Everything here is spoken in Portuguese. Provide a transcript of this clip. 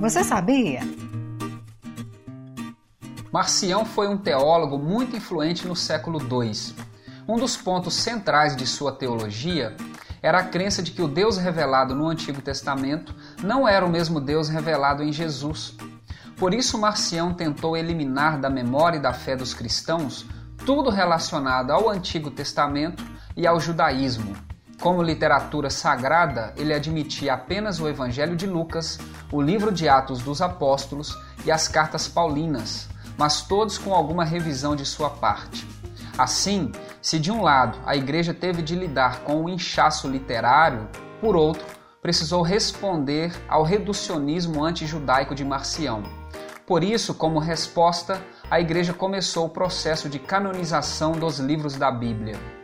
Você sabia? Marcião foi um teólogo muito influente no século II. Um dos pontos centrais de sua teologia era a crença de que o Deus revelado no Antigo Testamento não era o mesmo Deus revelado em Jesus. Por isso, Marcião tentou eliminar da memória e da fé dos cristãos tudo relacionado ao Antigo Testamento e ao judaísmo, como literatura sagrada, ele admitia apenas o Evangelho de Lucas, o livro de Atos dos Apóstolos e as cartas paulinas, mas todos com alguma revisão de sua parte. Assim, se de um lado a igreja teve de lidar com o inchaço literário, por outro, precisou responder ao reducionismo antijudaico de Marcião. Por isso, como resposta, a igreja começou o processo de canonização dos livros da Bíblia.